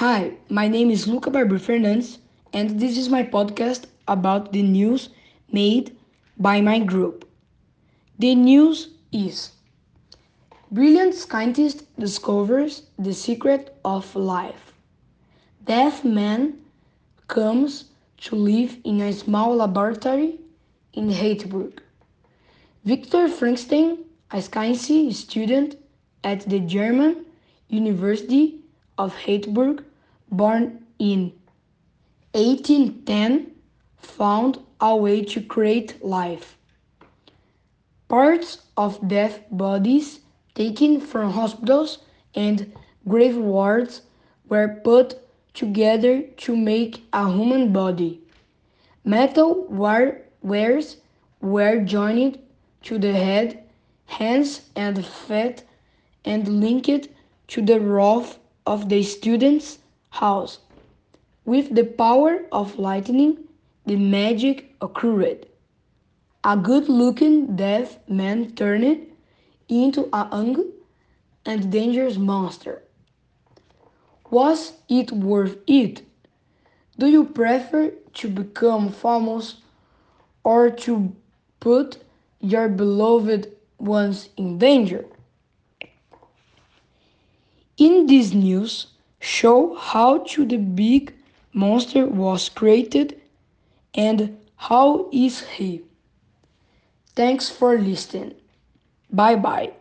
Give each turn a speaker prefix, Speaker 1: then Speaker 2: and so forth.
Speaker 1: Hi, my name is Lucca Barbour Fernandes, and this is my podcast about the news made by my group. The news is Brilliant scientist discovers the secret of life. Deaf man comes to live in a small laboratory in Heidelberg. Victor Frankenstein, a science student at the German University of Heidelberg, born in 1810, found a way to create life. Parts of deaf bodies taken from hospitals and graveyards were put together to make a human body. Metal wires were joined to the head, hands, and feet and linked to the roof of the student's house. With the power of lightning, the magic occurred. A good looking deaf man turned into a young and dangerous monster. Was it worth it? Do you prefer to become famous or to put your beloved ones in danger? In this news, show how to the big monster was created and how is he. Thanks for listening. Bye bye.